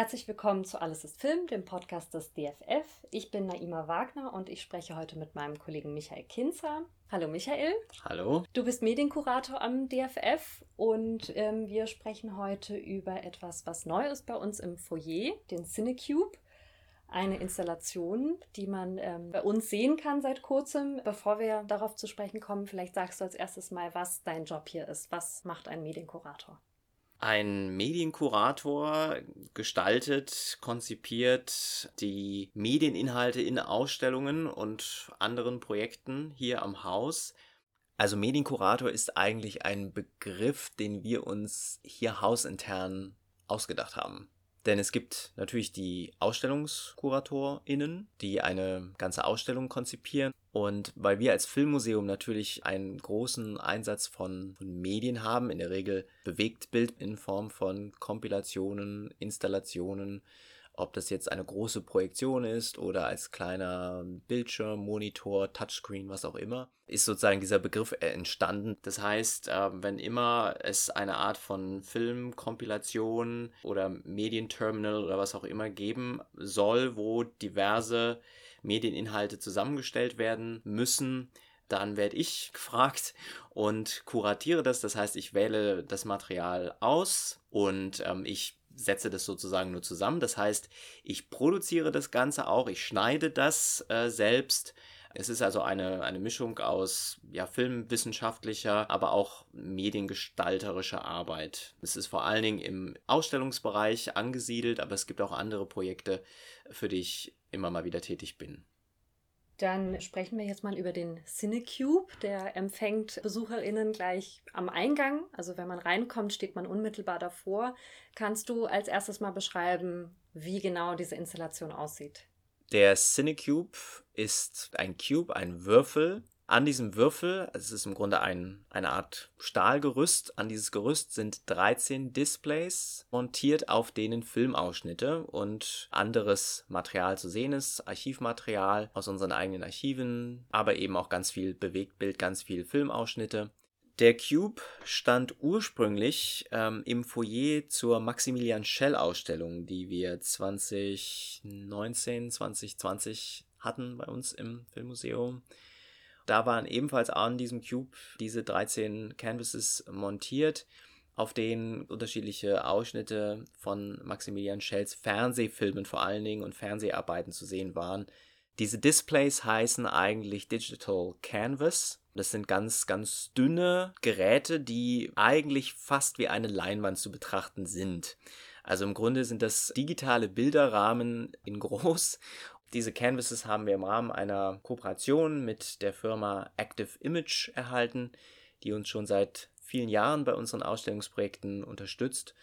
Herzlich willkommen zu Alles ist Film, dem Podcast des DFF. Ich bin Naima Wagner und ich spreche heute mit meinem Kollegen Michael Kinzer. Hallo Michael. Hallo. Du bist Medienkurator am DFF und ähm, wir sprechen heute über etwas, was neu ist bei uns im Foyer, den Cinecube. Eine Installation, die man ähm, bei uns sehen kann seit kurzem. Bevor wir darauf zu sprechen kommen, vielleicht sagst du als erstes mal, was dein Job hier ist. Was macht ein Medienkurator? Ein Medienkurator gestaltet, konzipiert die Medieninhalte in Ausstellungen und anderen Projekten hier am Haus. Also Medienkurator ist eigentlich ein Begriff, den wir uns hier hausintern ausgedacht haben. Denn es gibt natürlich die AusstellungskuratorInnen, die eine ganze Ausstellung konzipieren. Und weil wir als Filmmuseum natürlich einen großen Einsatz von, von Medien haben, in der Regel Bewegtbild in Form von Kompilationen, Installationen, ob das jetzt eine große Projektion ist oder als kleiner Bildschirm, Monitor, Touchscreen, was auch immer, ist sozusagen dieser Begriff entstanden. Das heißt, ähm, wenn immer es eine Art von Filmkompilation oder Medienterminal oder was auch immer geben soll, wo diverse Medieninhalte zusammengestellt werden müssen, dann werde ich gefragt und kuratiere das. Das heißt, ich wähle das Material aus und ähm, ich setze das sozusagen nur zusammen. Das heißt, ich produziere das Ganze auch, ich schneide das äh, selbst. Es ist also eine, eine Mischung aus ja, filmwissenschaftlicher, aber auch mediengestalterischer Arbeit. Es ist vor allen Dingen im Ausstellungsbereich angesiedelt, aber es gibt auch andere Projekte, für die ich immer mal wieder tätig bin. Dann sprechen wir jetzt mal über den Cinecube. Der empfängt BesucherInnen gleich am Eingang. Also wenn man reinkommt, steht man unmittelbar davor. Kannst du als erstes mal beschreiben, wie genau diese Installation aussieht? Der Cinecube ist ein Cube, ein Würfel, an diesem Würfel, es ist im Grunde ein, eine Art Stahlgerüst, an dieses Gerüst sind 13 Displays montiert, auf denen Filmausschnitte und anderes Material zu sehen ist, Archivmaterial aus unseren eigenen Archiven, aber eben auch ganz viel Bewegtbild, ganz viel Filmausschnitte. Der Cube stand ursprünglich ähm, im Foyer zur Maximilian Schell Ausstellung, die wir 2019, 2020 hatten bei uns im Filmmuseum. Da waren ebenfalls an diesem Cube diese 13 Canvases montiert, auf denen unterschiedliche Ausschnitte von Maximilian Schells Fernsehfilmen vor allen Dingen und Fernseharbeiten zu sehen waren. Diese Displays heißen eigentlich Digital Canvas. Das sind ganz, ganz dünne Geräte, die eigentlich fast wie eine Leinwand zu betrachten sind. Also im Grunde sind das digitale Bilderrahmen in groß diese Canvases haben wir im Rahmen einer Kooperation mit der Firma Active Image erhalten, die uns schon seit vielen Jahren bei unseren Ausstellungsprojekten unterstützt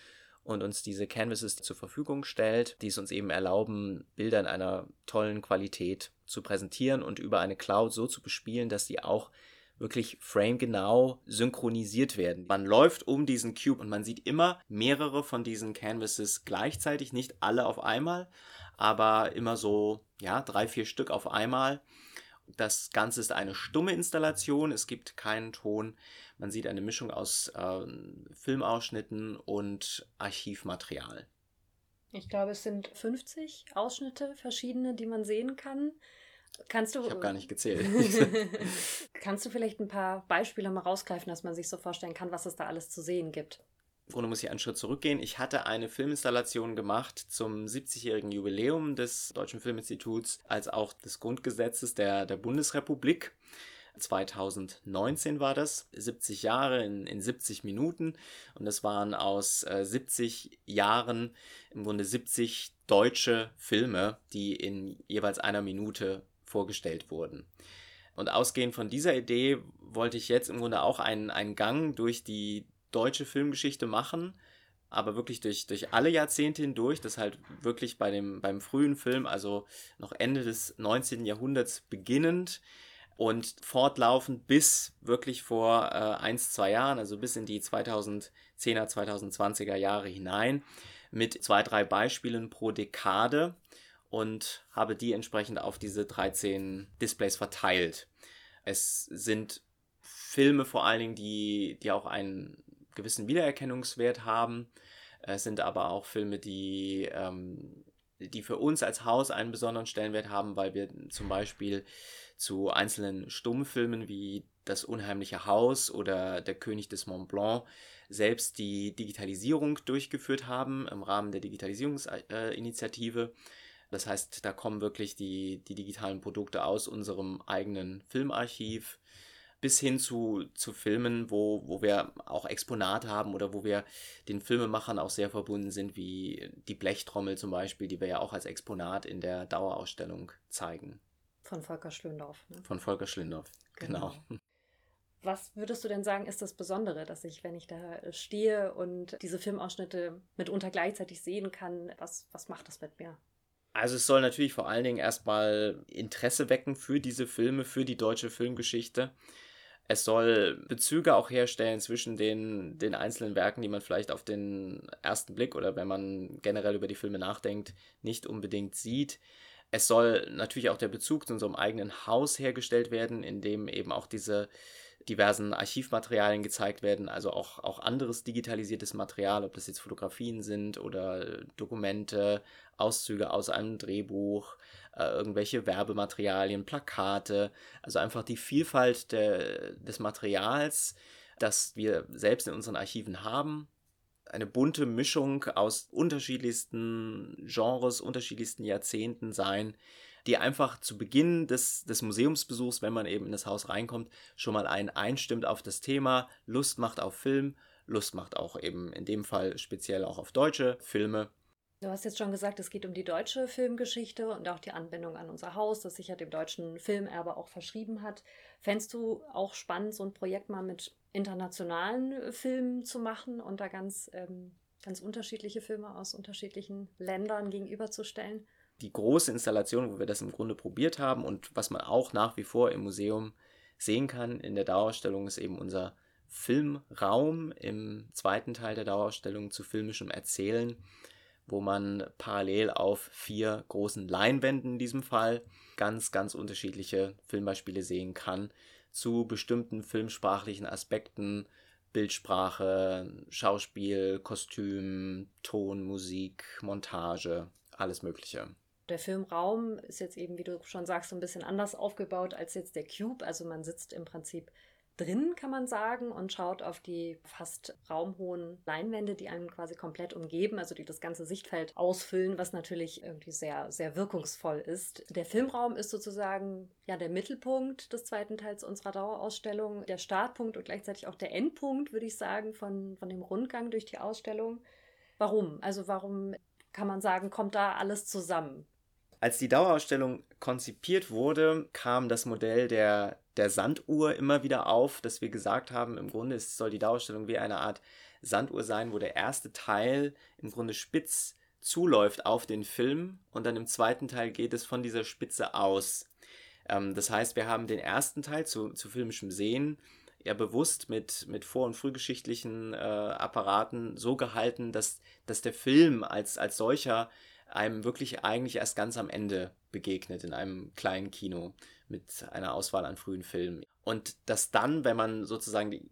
und uns diese Canvases zur Verfügung stellt, die es uns eben erlauben, Bilder in einer tollen Qualität zu präsentieren und über eine Cloud so zu bespielen, dass sie auch wirklich framegenau synchronisiert werden. Man läuft um diesen Cube und man sieht immer mehrere von diesen Canvases gleichzeitig, nicht alle auf einmal, aber immer so, ja, drei, vier Stück auf einmal. Das Ganze ist eine stumme Installation, es gibt keinen Ton. Man sieht eine Mischung aus äh, Filmausschnitten und Archivmaterial. Ich glaube, es sind 50 Ausschnitte, verschiedene, die man sehen kann. Kannst du, ich habe gar nicht gezählt. kannst du vielleicht ein paar Beispiele mal rausgreifen, dass man sich so vorstellen kann, was es da alles zu sehen gibt? Im Grunde muss ich einen Schritt zurückgehen. Ich hatte eine Filminstallation gemacht zum 70-jährigen Jubiläum des Deutschen Filminstituts als auch des Grundgesetzes der, der Bundesrepublik. 2019 war das, 70 Jahre in, in 70 Minuten und es waren aus äh, 70 Jahren im Grunde 70 deutsche Filme, die in jeweils einer Minute vorgestellt wurden. Und ausgehend von dieser Idee wollte ich jetzt im Grunde auch einen, einen Gang durch die deutsche Filmgeschichte machen, aber wirklich durch, durch alle Jahrzehnte hindurch, das halt wirklich bei dem, beim frühen Film, also noch Ende des 19. Jahrhunderts beginnend und fortlaufend bis wirklich vor äh, eins, zwei Jahren, also bis in die 2010er, 2020er Jahre hinein, mit zwei, drei Beispielen pro Dekade und habe die entsprechend auf diese 13 Displays verteilt. Es sind Filme vor allen Dingen, die, die auch einen gewissen Wiedererkennungswert haben, Es sind aber auch Filme, die, ähm, die für uns als Haus einen besonderen Stellenwert haben, weil wir zum Beispiel zu einzelnen Stummfilmen wie Das unheimliche Haus oder Der König des Mont Blanc selbst die Digitalisierung durchgeführt haben im Rahmen der Digitalisierungsinitiative. Das heißt, da kommen wirklich die, die digitalen Produkte aus unserem eigenen Filmarchiv bis hin zu, zu Filmen, wo, wo wir auch Exponate haben oder wo wir den Filmemachern auch sehr verbunden sind, wie die Blechtrommel zum Beispiel, die wir ja auch als Exponat in der Dauerausstellung zeigen. Von Volker Schlündorf. Ne? Von Volker Schlündorf, genau. genau. Was würdest du denn sagen, ist das Besondere, dass ich, wenn ich da stehe und diese Filmausschnitte mitunter gleichzeitig sehen kann, was, was macht das mit mir? Also es soll natürlich vor allen Dingen erstmal Interesse wecken für diese Filme, für die deutsche Filmgeschichte. Es soll Bezüge auch herstellen zwischen den, den einzelnen Werken, die man vielleicht auf den ersten Blick oder wenn man generell über die Filme nachdenkt, nicht unbedingt sieht. Es soll natürlich auch der Bezug zu unserem eigenen Haus hergestellt werden, in dem eben auch diese diversen Archivmaterialien gezeigt werden, also auch, auch anderes digitalisiertes Material, ob das jetzt Fotografien sind oder Dokumente, Auszüge aus einem Drehbuch, äh, irgendwelche Werbematerialien, Plakate, also einfach die Vielfalt der, des Materials, das wir selbst in unseren Archiven haben. Eine bunte Mischung aus unterschiedlichsten Genres, unterschiedlichsten Jahrzehnten sein, die einfach zu Beginn des, des Museumsbesuchs, wenn man eben in das Haus reinkommt, schon mal einen einstimmt auf das Thema, Lust macht auf Film, Lust macht auch eben in dem Fall speziell auch auf deutsche Filme. Du hast jetzt schon gesagt, es geht um die deutsche Filmgeschichte und auch die Anbindung an unser Haus, das sich ja dem deutschen Filmerbe auch verschrieben hat. Fändest du auch spannend, so ein Projekt mal mit internationalen Filmen zu machen und da ganz, ähm, ganz unterschiedliche Filme aus unterschiedlichen Ländern gegenüberzustellen? Die große Installation, wo wir das im Grunde probiert haben und was man auch nach wie vor im Museum sehen kann in der Dauerausstellung, ist eben unser Filmraum im zweiten Teil der Dauerausstellung zu filmischem Erzählen, wo man parallel auf vier großen Leinwänden in diesem Fall ganz, ganz unterschiedliche Filmbeispiele sehen kann zu bestimmten filmsprachlichen Aspekten, Bildsprache, Schauspiel, Kostüm, Ton, Musik, Montage, alles Mögliche. Der Filmraum ist jetzt eben, wie du schon sagst, so ein bisschen anders aufgebaut als jetzt der Cube. Also man sitzt im Prinzip drin, kann man sagen, und schaut auf die fast raumhohen Leinwände, die einen quasi komplett umgeben, also die das ganze Sichtfeld ausfüllen, was natürlich irgendwie sehr, sehr wirkungsvoll ist. Der Filmraum ist sozusagen ja der Mittelpunkt des zweiten Teils unserer Dauerausstellung, der Startpunkt und gleichzeitig auch der Endpunkt, würde ich sagen, von, von dem Rundgang durch die Ausstellung. Warum? Also warum kann man sagen, kommt da alles zusammen? Als die Dauerausstellung konzipiert wurde, kam das Modell der, der Sanduhr immer wieder auf, dass wir gesagt haben, im Grunde soll die Dauerausstellung wie eine Art Sanduhr sein, wo der erste Teil im Grunde spitz zuläuft auf den Film und dann im zweiten Teil geht es von dieser Spitze aus. Ähm, das heißt, wir haben den ersten Teil zu, zu filmischem Sehen ja bewusst mit, mit vor- und frühgeschichtlichen äh, Apparaten so gehalten, dass, dass der Film als, als solcher einem wirklich eigentlich erst ganz am Ende begegnet in einem kleinen Kino mit einer Auswahl an frühen Filmen. Und dass dann, wenn man sozusagen die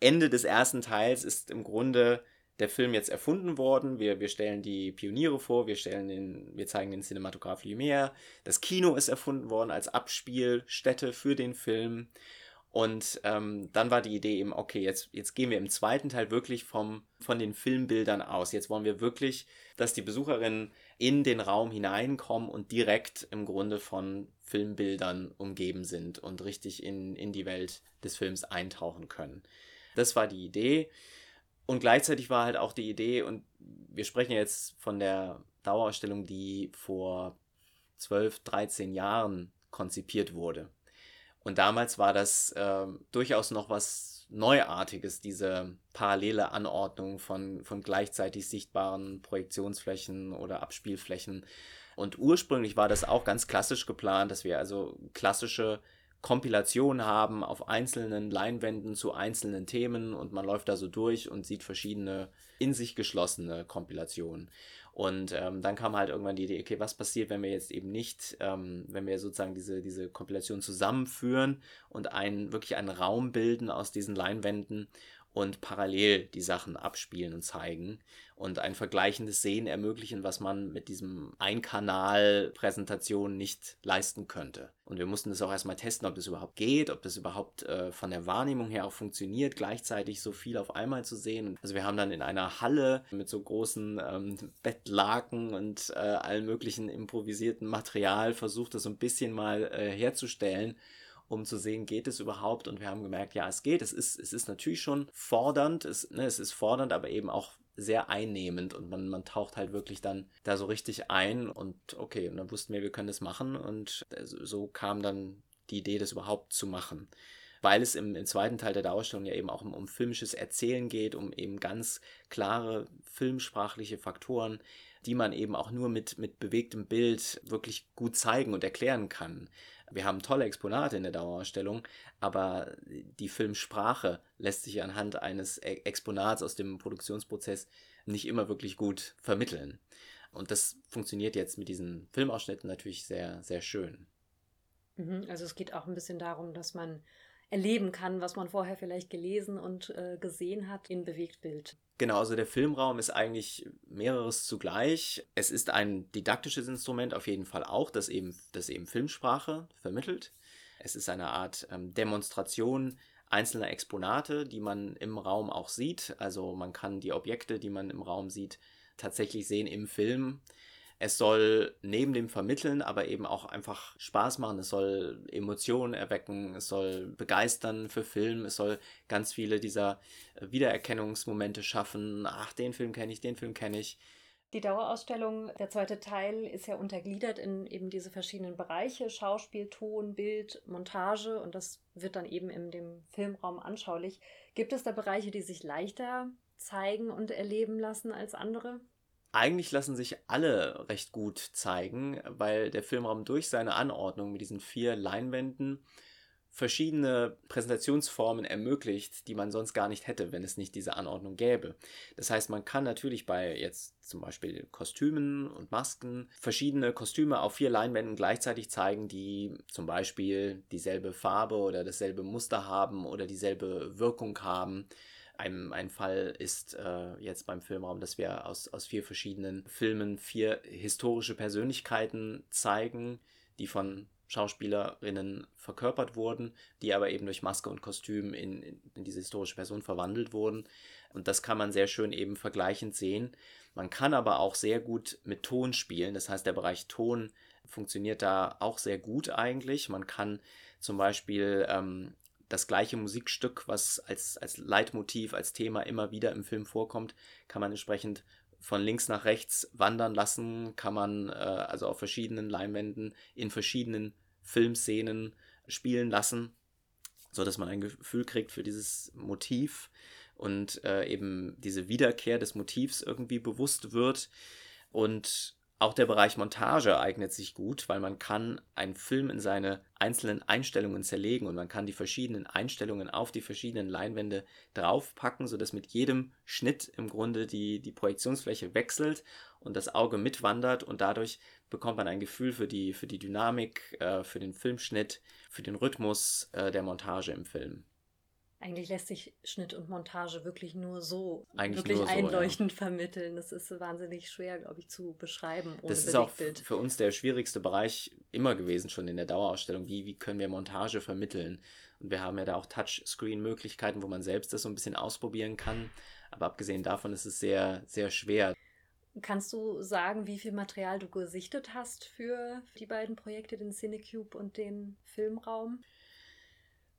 Ende des ersten Teils ist im Grunde der Film jetzt erfunden worden. Wir, wir stellen die Pioniere vor, wir stellen den, wir zeigen den Cinematograph Lumière. Das Kino ist erfunden worden als Abspielstätte für den Film. Und ähm, dann war die Idee eben, okay, jetzt, jetzt gehen wir im zweiten Teil wirklich vom, von den Filmbildern aus. Jetzt wollen wir wirklich, dass die Besucherinnen in den Raum hineinkommen und direkt im Grunde von Filmbildern umgeben sind und richtig in, in die Welt des Films eintauchen können. Das war die Idee. Und gleichzeitig war halt auch die Idee, und wir sprechen jetzt von der Dauerausstellung, die vor 12, 13 Jahren konzipiert wurde. Und damals war das äh, durchaus noch was Neuartiges, diese parallele Anordnung von, von gleichzeitig sichtbaren Projektionsflächen oder Abspielflächen. Und ursprünglich war das auch ganz klassisch geplant, dass wir also klassische Kompilationen haben auf einzelnen Leinwänden zu einzelnen Themen und man läuft da so durch und sieht verschiedene in sich geschlossene Kompilationen. Und ähm, dann kam halt irgendwann die Idee, okay, was passiert, wenn wir jetzt eben nicht, ähm, wenn wir sozusagen diese, diese Kompilation zusammenführen und einen, wirklich einen Raum bilden aus diesen Leinwänden und parallel die Sachen abspielen und zeigen und ein vergleichendes Sehen ermöglichen, was man mit diesem Ein-Kanal-Präsentation nicht leisten könnte. Und wir mussten das auch erstmal testen, ob das überhaupt geht, ob das überhaupt äh, von der Wahrnehmung her auch funktioniert, gleichzeitig so viel auf einmal zu sehen. Also wir haben dann in einer Halle mit so großen ähm, Bettlaken und äh, allen möglichen improvisierten Material versucht, das so ein bisschen mal äh, herzustellen um zu sehen, geht es überhaupt? Und wir haben gemerkt, ja, es geht. Es ist, es ist natürlich schon fordernd, es, ne, es ist fordernd, aber eben auch sehr einnehmend und man, man taucht halt wirklich dann da so richtig ein und okay, und dann wussten wir, wir können das machen und so kam dann die Idee, das überhaupt zu machen. Weil es im, im zweiten Teil der Dauerstellung ja eben auch um, um filmisches Erzählen geht, um eben ganz klare filmsprachliche Faktoren, die man eben auch nur mit, mit bewegtem Bild wirklich gut zeigen und erklären kann. Wir haben tolle Exponate in der Dauerausstellung, aber die Filmsprache lässt sich anhand eines e-, Exponats aus dem Produktionsprozess nicht immer wirklich gut vermitteln. Und das funktioniert jetzt mit diesen Filmausschnitten natürlich sehr, sehr schön. Mhm, also es geht auch ein bisschen darum, dass man erleben kann, was man vorher vielleicht gelesen und äh, gesehen hat in Bewegtbild. Genau, also der Filmraum ist eigentlich mehreres zugleich. Es ist ein didaktisches Instrument auf jeden Fall auch, das eben, das eben Filmsprache vermittelt. Es ist eine Art ähm, Demonstration einzelner Exponate, die man im Raum auch sieht. Also man kann die Objekte, die man im Raum sieht, tatsächlich sehen im Film. Es soll neben dem Vermitteln aber eben auch einfach Spaß machen. Es soll Emotionen erwecken. Es soll begeistern für Film. Es soll ganz viele dieser Wiedererkennungsmomente schaffen. Ach, den Film kenne ich, den Film kenne ich. Die Dauerausstellung, der zweite Teil, ist ja untergliedert in eben diese verschiedenen Bereiche: Schauspiel, Ton, Bild, Montage und das wird dann eben in dem Filmraum anschaulich. Gibt es da Bereiche, die sich leichter zeigen und erleben lassen als andere? Eigentlich lassen sich alle recht gut zeigen, weil der Filmraum durch seine Anordnung mit diesen vier Leinwänden verschiedene Präsentationsformen ermöglicht, die man sonst gar nicht hätte, wenn es nicht diese Anordnung gäbe. Das heißt, man kann natürlich bei jetzt zum Beispiel Kostümen und Masken verschiedene Kostüme auf vier Leinwänden gleichzeitig zeigen, die zum Beispiel dieselbe Farbe oder dasselbe Muster haben oder dieselbe Wirkung haben. Ein, ein Fall ist äh, jetzt beim Filmraum, dass wir aus, aus vier verschiedenen Filmen vier historische Persönlichkeiten zeigen, die von Schauspielerinnen verkörpert wurden, die aber eben durch Maske und Kostüm in, in, diese historische Person verwandelt wurden. Und das kann man sehr schön eben vergleichend sehen. Man kann aber auch sehr gut mit Ton spielen. Das heißt, der Bereich Ton funktioniert da auch sehr gut eigentlich. Man kann zum Beispiel ähm, das gleiche Musikstück, was als, als Leitmotiv, als Thema immer wieder im Film vorkommt, kann man entsprechend von links nach rechts wandern lassen, kann man äh, also auf verschiedenen Leinwänden in verschiedenen Filmszenen spielen lassen, so dass man ein Gefühl kriegt für dieses Motiv und äh, eben diese Wiederkehr des Motivs irgendwie bewusst wird und auch der Bereich Montage eignet sich gut, weil man kann einen Film in seine einzelnen Einstellungen zerlegen und man kann die verschiedenen Einstellungen auf die verschiedenen Leinwände draufpacken, sodass mit jedem Schnitt im Grunde die, die Projektionsfläche wechselt und das Auge mitwandert und dadurch bekommt man ein Gefühl für die, für die Dynamik, äh, für den Filmschnitt, für den Rhythmus äh, der Montage im Film. Eigentlich lässt sich Schnitt und Montage wirklich nur so Eigentlich wirklich nur so, einleuchtend ja. vermitteln. Das ist wahnsinnig schwer, glaube ich, zu beschreiben. Ohne das ist auch für uns der schwierigste Bereich immer gewesen, schon in der Dauerausstellung. Wie, wie können wir Montage vermitteln? Und wir haben ja da auch Touchscreen-Möglichkeiten, wo man selbst das so ein bisschen ausprobieren kann. Aber abgesehen davon ist es sehr, sehr schwer. Kannst du sagen, wie viel Material du gesichtet hast für die beiden Projekte, den Cinecube und den Filmraum?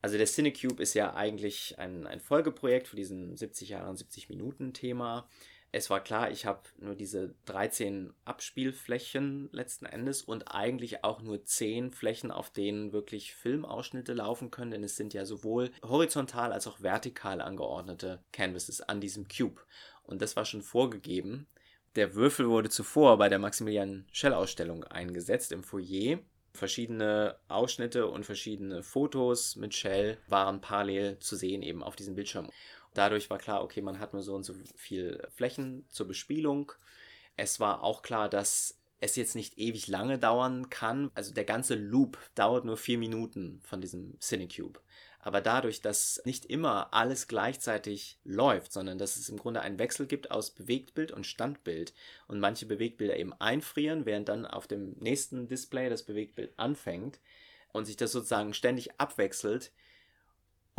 Also der Cinecube ist ja eigentlich ein, ein Folgeprojekt für diesen 70 Jahre und 70 Minuten Thema. Es war klar, ich habe nur diese 13 Abspielflächen letzten Endes und eigentlich auch nur 10 Flächen, auf denen wirklich Filmausschnitte laufen können, denn es sind ja sowohl horizontal als auch vertikal angeordnete Canvases an diesem Cube. Und das war schon vorgegeben. Der Würfel wurde zuvor bei der Maximilian Schell Ausstellung eingesetzt im Foyer Verschiedene Ausschnitte und verschiedene Fotos mit Shell waren parallel zu sehen eben auf diesem Bildschirm. Dadurch war klar, okay, man hat nur so und so viel Flächen zur Bespielung. Es war auch klar, dass es jetzt nicht ewig lange dauern kann. Also der ganze Loop dauert nur vier Minuten von diesem Cinecube. Aber dadurch, dass nicht immer alles gleichzeitig läuft, sondern dass es im Grunde einen Wechsel gibt aus Bewegtbild und Standbild und manche Bewegtbilder eben einfrieren, während dann auf dem nächsten Display das Bewegtbild anfängt und sich das sozusagen ständig abwechselt,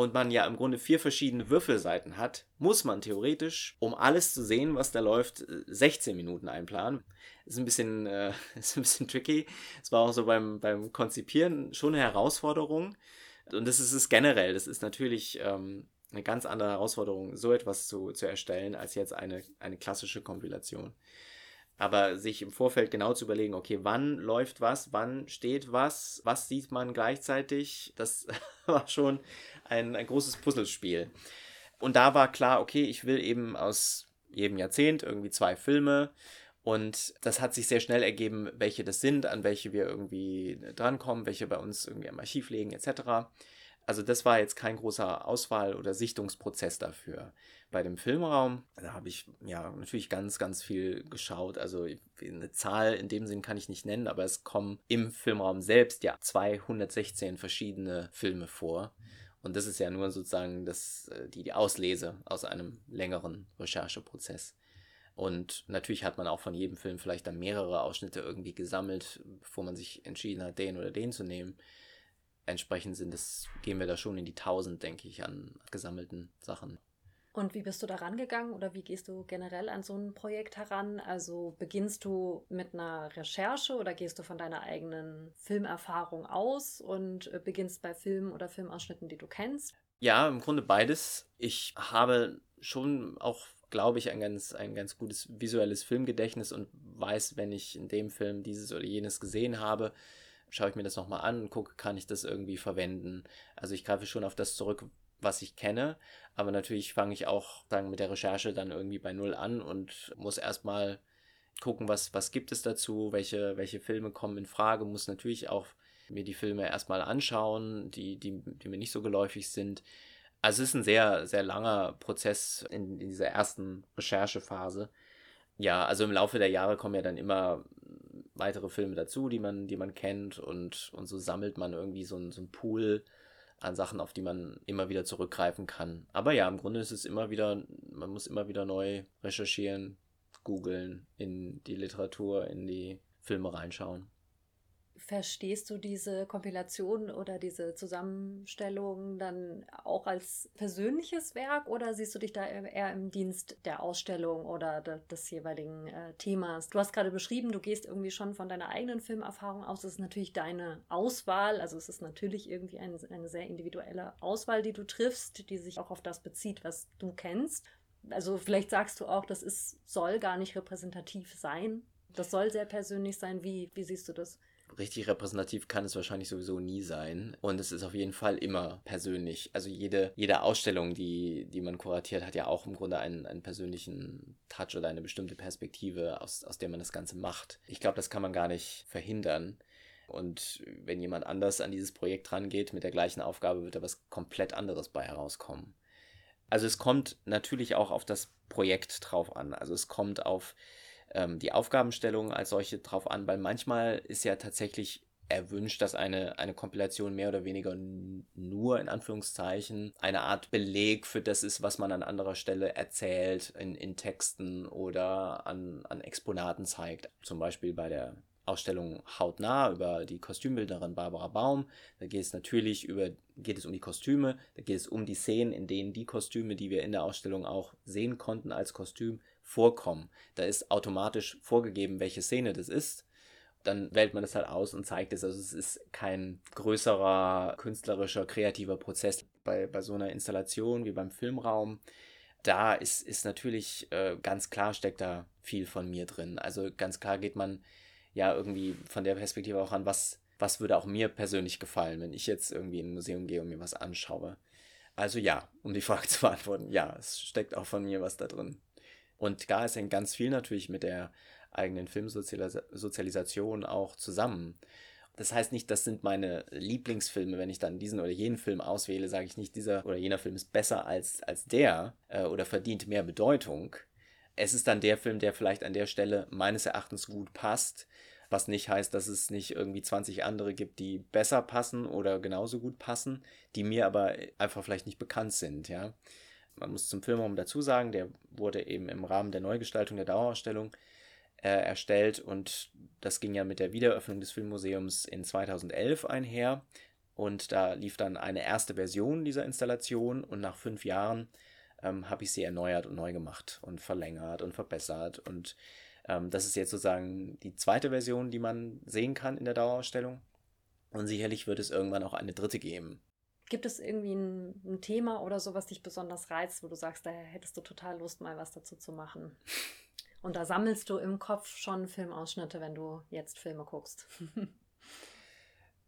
und man ja im Grunde vier verschiedene Würfelseiten hat, muss man theoretisch, um alles zu sehen, was da läuft, 16 Minuten einplanen. Ist ein bisschen, äh, ist ein bisschen tricky. Es war auch so beim, beim Konzipieren schon eine Herausforderung. Und das ist es generell. Das ist natürlich ähm, eine ganz andere Herausforderung, so etwas zu, zu erstellen, als jetzt eine, eine klassische Kompilation. Aber sich im Vorfeld genau zu überlegen, okay, wann läuft was, wann steht was, was sieht man gleichzeitig, das war schon ein, ein großes Puzzlespiel. Und da war klar, okay, ich will eben aus jedem Jahrzehnt irgendwie zwei Filme. Und das hat sich sehr schnell ergeben, welche das sind, an welche wir irgendwie drankommen, welche bei uns irgendwie im Archiv liegen, etc. Also das war jetzt kein großer Auswahl- oder Sichtungsprozess dafür. Bei dem Filmraum, da habe ich ja natürlich ganz, ganz viel geschaut. Also eine Zahl in dem Sinn kann ich nicht nennen, aber es kommen im Filmraum selbst ja 216 verschiedene Filme vor. Und das ist ja nur sozusagen das, äh, die, die Auslese aus einem längeren Rechercheprozess. Und natürlich hat man auch von jedem Film vielleicht dann mehrere Ausschnitte irgendwie gesammelt, bevor man sich entschieden hat, den oder den zu nehmen. Entsprechend sind das, gehen wir da schon in die tausend, denke ich, an gesammelten Sachen. Und wie bist du da rangegangen oder wie gehst du generell an so ein Projekt heran? Also beginnst du mit einer Recherche oder gehst du von deiner eigenen Filmerfahrung aus und äh, beginnst bei Filmen oder Filmausschnitten, die du kennst? Ja, im Grunde beides. Ich habe schon auch, glaube ich, ein ganz, ein ganz gutes visuelles Filmgedächtnis und weiß, wenn ich in dem Film dieses oder jenes gesehen habe, schaue ich mir das nochmal an und gucke, kann ich das irgendwie verwenden. Also ich greife schon auf das zurück, was ich kenne. Aber natürlich fange ich auch sagen, mit der Recherche dann irgendwie bei Null an und muss erstmal gucken, was, was gibt es dazu, welche, welche Filme kommen in Frage, muss natürlich auch mir die Filme erstmal anschauen, die, die, die mir nicht so geläufig sind. Also es ist ein sehr, sehr langer Prozess in, in dieser ersten Recherchephase. Ja, also im Laufe der Jahre kommen ja dann immer weitere Filme dazu, die man, die man kennt und, und so sammelt man irgendwie so, ein, so einen Pool an Sachen, auf die man immer wieder zurückgreifen kann. Aber ja, im Grunde ist es immer wieder, man muss immer wieder neu recherchieren, googeln, in die Literatur, in die Filme reinschauen. Verstehst du diese Kompilation oder diese Zusammenstellung dann auch als persönliches Werk oder siehst du dich da eher im Dienst der Ausstellung oder des jeweiligen äh, Themas? Du hast gerade beschrieben, du gehst irgendwie schon von deiner eigenen Filmerfahrung aus. Das ist natürlich deine Auswahl, also es ist natürlich irgendwie ein, eine sehr individuelle Auswahl, die du triffst, die sich auch auf das bezieht, was du kennst. Also vielleicht sagst du auch, das ist, soll gar nicht repräsentativ sein. Das soll sehr persönlich sein. Wie, wie siehst du das? Richtig repräsentativ kann es wahrscheinlich sowieso nie sein. Und es ist auf jeden Fall immer persönlich. Also jede, jede Ausstellung, die, die man kuratiert, hat ja auch im Grunde einen, einen persönlichen Touch oder eine bestimmte Perspektive, aus, aus der man das Ganze macht. Ich glaube, das kann man gar nicht verhindern. Und wenn jemand anders an dieses Projekt rangeht mit der gleichen Aufgabe, wird da was komplett anderes bei herauskommen. Also es kommt natürlich auch auf das Projekt drauf an. Also es kommt auf ähm, die Aufgabenstellung als solche drauf an, weil manchmal ist ja tatsächlich erwünscht, dass eine, eine Kompilation mehr oder weniger nur in Anführungszeichen eine Art Beleg für das ist, was man an anderer Stelle erzählt, in, in Texten oder an, an Exponaten zeigt. Zum Beispiel bei der Ausstellung Hautnah über die Kostümbildnerin Barbara Baum. Da geht es natürlich über, geht es um die Kostüme, da geht es um die Szenen, in denen die Kostüme, die wir in der Ausstellung auch sehen konnten als Kostüm, vorkommen. Da ist automatisch vorgegeben, welche Szene das ist. Dann wählt man das halt aus und zeigt es. Also es ist kein größerer künstlerischer, kreativer Prozess bei, bei so einer Installation wie beim Filmraum. Da ist, ist natürlich äh, ganz klar steckt da viel von mir drin. Also ganz klar geht man ja irgendwie von der Perspektive auch an, was, was würde auch mir persönlich gefallen, wenn ich jetzt irgendwie in ein Museum gehe und mir was anschaue. Also ja, um die Frage zu beantworten, ja, es steckt auch von mir was da drin. Und da ist hängt ganz viel natürlich mit der eigenen Filmsozialisation auch zusammen. Das heißt nicht, das sind meine Lieblingsfilme. Wenn ich dann diesen oder jenen Film auswähle, sage ich nicht, dieser oder jener Film ist besser als, als der äh, oder verdient mehr Bedeutung. Es ist dann der Film, der vielleicht an der Stelle meines Erachtens gut passt, was nicht heißt, dass es nicht irgendwie 20 andere gibt, die besser passen oder genauso gut passen, die mir aber einfach vielleicht nicht bekannt sind, ja. Man muss zum Filmraum dazu sagen, der wurde eben im Rahmen der Neugestaltung der Dauerausstellung äh, erstellt und das ging ja mit der Wiedereröffnung des Filmmuseums in 2011 einher und da lief dann eine erste Version dieser Installation und nach fünf Jahren ähm, habe ich sie erneuert und neu gemacht und verlängert und verbessert und ähm, das ist jetzt sozusagen die zweite Version, die man sehen kann in der Dauerausstellung. Und sicherlich wird es irgendwann auch eine dritte geben. Gibt es irgendwie ein, ein, Thema oder so, was dich besonders reizt, wo du sagst, da hättest du total Lust, mal was dazu zu machen? Und da sammelst du im Kopf schon Filmausschnitte, wenn du jetzt Filme guckst.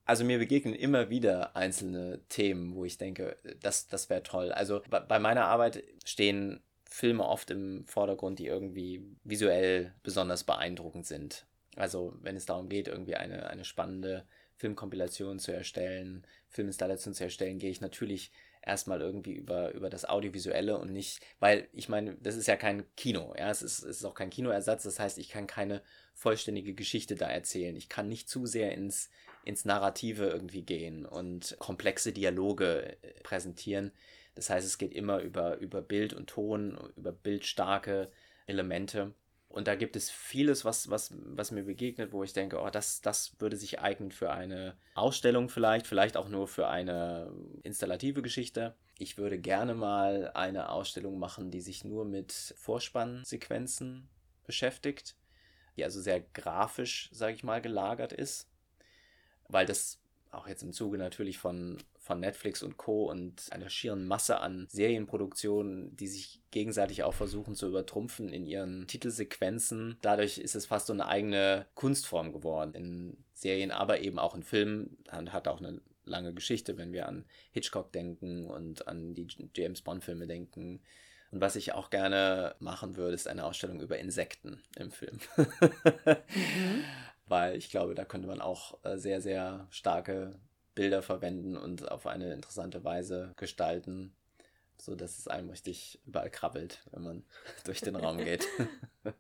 Also mir begegnen immer wieder einzelne Themen, wo ich denke, das, das wäre toll. Also bei meiner Arbeit stehen Filme oft im Vordergrund, die irgendwie visuell besonders beeindruckend sind. Also wenn es darum geht, irgendwie eine, eine spannende Filmkompilation zu erstellen, Filminstallation zu erstellen, gehe ich natürlich erstmal irgendwie über, über das Audiovisuelle und nicht, weil ich meine, das ist ja kein Kino, ja, es ist, es ist auch kein Kinoersatz, das heißt, ich kann keine vollständige Geschichte da erzählen. Ich kann nicht zu sehr ins, ins Narrative irgendwie gehen und komplexe Dialoge äh, präsentieren. Das heißt, es geht immer über, über Bild und Ton, über bildstarke Elemente. Und da gibt es vieles, was, was, was mir begegnet, wo ich denke, oh, das, das würde sich eignen für eine Ausstellung vielleicht, vielleicht auch nur für eine installative Geschichte. Ich würde gerne mal eine Ausstellung machen, die sich nur mit Vorspannsequenzen beschäftigt, die also sehr grafisch, sage ich mal, gelagert ist, weil das auch jetzt im Zuge natürlich von von Netflix und Co. und einer schieren Masse an Serienproduktionen, die sich gegenseitig auch versuchen zu übertrumpfen in ihren Titelsequenzen. Dadurch ist es fast so eine eigene Kunstform geworden in Serien, aber eben auch in Filmen. Und hat auch eine lange Geschichte, wenn wir an Hitchcock denken und an die James Bond-Filme denken. Und was ich auch gerne machen würde, ist eine Ausstellung über Insekten im Film. mhm. Weil ich glaube, da könnte man auch äh, sehr, sehr starke Bilder verwenden und auf eine interessante Weise gestalten, so dass es einem richtig überall krabbelt, wenn man durch den Raum geht.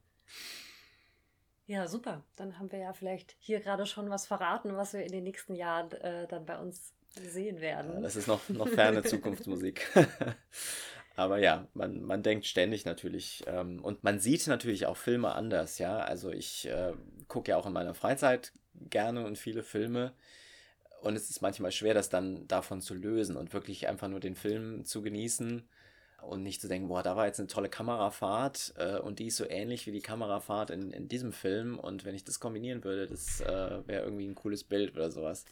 Ja, super. Dann haben wir ja vielleicht hier gerade schon was verraten, was wir in den nächsten Jahren äh, dann bei uns sehen werden. Ja, das ist noch, noch ferne Zukunftsmusik. Aber ja, man, man denkt ständig natürlich ähm, und man sieht natürlich auch Filme anders, ja. Also ich äh, gucke ja auch in meiner Freizeit gerne und viele Filme. Und es ist manchmal schwer, das dann davon zu lösen und wirklich einfach nur den Film zu genießen und nicht zu denken, boah, da war jetzt eine tolle Kamerafahrt äh, und die ist so ähnlich wie die Kamerafahrt in, in diesem Film und wenn ich das kombinieren würde, das äh, wäre irgendwie ein cooles Bild oder sowas.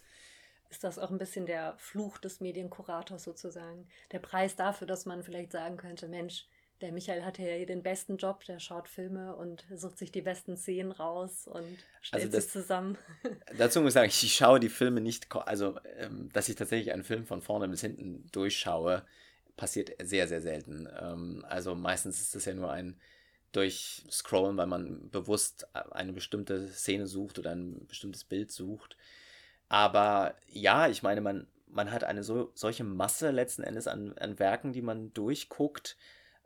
Ist das auch ein bisschen der Fluch des Medienkurators sozusagen? Der Preis dafür, dass man vielleicht sagen könnte, Mensch, der Michael hat ja hier den besten Job, der schaut Filme und sucht sich die besten Szenen raus und stellt also das, sie zusammen. Dazu muss ich sagen, ich schaue die Filme nicht, also ähm, dass ich tatsächlich einen Film von vorne bis hinten durchschaue, passiert sehr, sehr selten. Ähm, also meistens ist das ja nur ein Durchscrollen, weil man bewusst eine bestimmte Szene sucht oder ein bestimmtes Bild sucht. Aber ja, ich meine, man, man hat eine so, solche Masse letzten Endes an, an Werken, die man durchguckt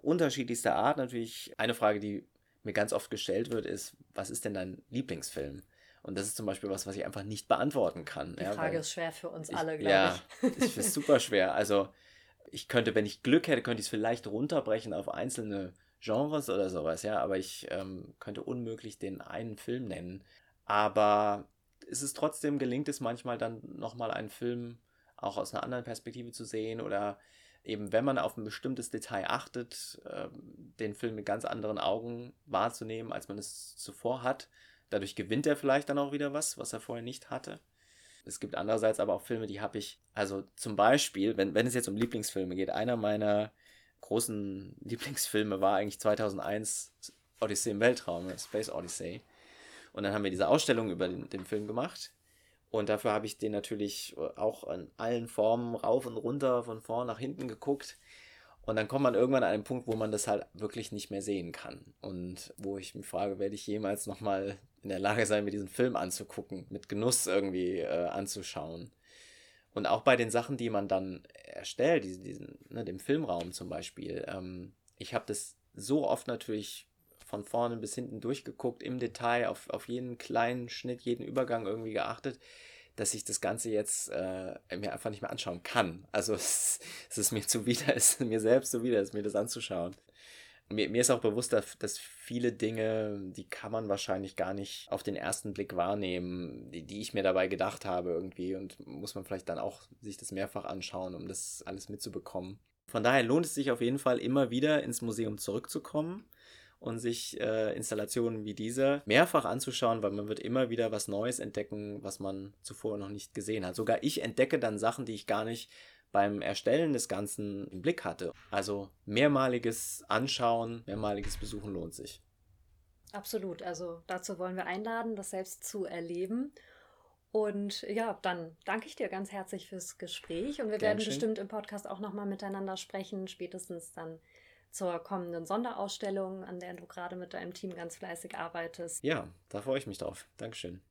unterschiedlichster Art. Natürlich eine Frage, die mir ganz oft gestellt wird, ist, was ist denn dein Lieblingsfilm? Und das ist zum Beispiel was, was ich einfach nicht beantworten kann. Die ja, Frage ist schwer für uns alle, glaube ja, ich. Ja, ist super schwer. Also ich könnte, wenn ich Glück hätte, könnte ich es vielleicht runterbrechen auf einzelne Genres oder sowas, ja, aber ich ähm, könnte unmöglich den einen Film nennen. Aber ist es trotzdem, gelingt es manchmal dann nochmal einen Film auch aus einer anderen Perspektive zu sehen oder eben wenn man auf ein bestimmtes Detail achtet, äh, den Film mit ganz anderen Augen wahrzunehmen, als man es zuvor hat. Dadurch gewinnt er vielleicht dann auch wieder was, was er vorher nicht hatte. Es gibt andererseits aber auch Filme, die habe ich, also zum Beispiel, wenn, wenn es jetzt um Lieblingsfilme geht, einer meiner großen Lieblingsfilme war eigentlich 2001 Odyssey im Weltraum, Space Odyssey. Und dann haben wir diese Ausstellung über den, den Film gemacht. Und dafür habe ich den natürlich auch in allen Formen rauf und runter, von vorn nach hinten geguckt. Und dann kommt man irgendwann an einen Punkt, wo man das halt wirklich nicht mehr sehen kann. Und wo ich mich frage, werde ich jemals nochmal in der Lage sein, mir diesen Film anzugucken, mit Genuss irgendwie äh, anzuschauen. Und auch bei den Sachen, die man dann erstellt, diesen, diesen ne, dem Filmraum zum Beispiel. Ähm, ich habe das so oft natürlich von vorne bis hinten durchgeguckt, im Detail, auf, auf jeden kleinen Schnitt, jeden Übergang irgendwie geachtet, dass ich das Ganze jetzt äh, mir einfach nicht mehr anschauen kann. Also es, es ist mir zuwider, es ist mir selbst zuwider, es mir das anzuschauen. Mir, mir ist auch bewusst, dass, dass viele Dinge, die kann man wahrscheinlich gar nicht auf den ersten Blick wahrnehmen, die, die ich mir dabei gedacht habe irgendwie und muss man vielleicht dann auch sich das mehrfach anschauen, um das alles mitzubekommen. Von daher lohnt es sich auf jeden Fall immer wieder ins Museum zurückzukommen und sich äh, Installationen wie diese mehrfach anzuschauen, weil man wird immer wieder was Neues entdecken, was man zuvor noch nicht gesehen hat. Sogar ich entdecke dann Sachen, die ich gar nicht beim Erstellen des Ganzen im Blick hatte. Also mehrmaliges Anschauen, mehrmaliges Besuchen lohnt sich. Absolut. Also dazu wollen wir einladen, das selbst zu erleben. Und ja, dann danke ich dir ganz herzlich fürs Gespräch und wir Gern werden schön. bestimmt im Podcast auch nochmal miteinander sprechen, spätestens dann zur kommenden Sonderausstellung, an der du gerade mit deinem Team ganz fleißig arbeitest. Ja, da freue ich mich drauf. Dankeschön.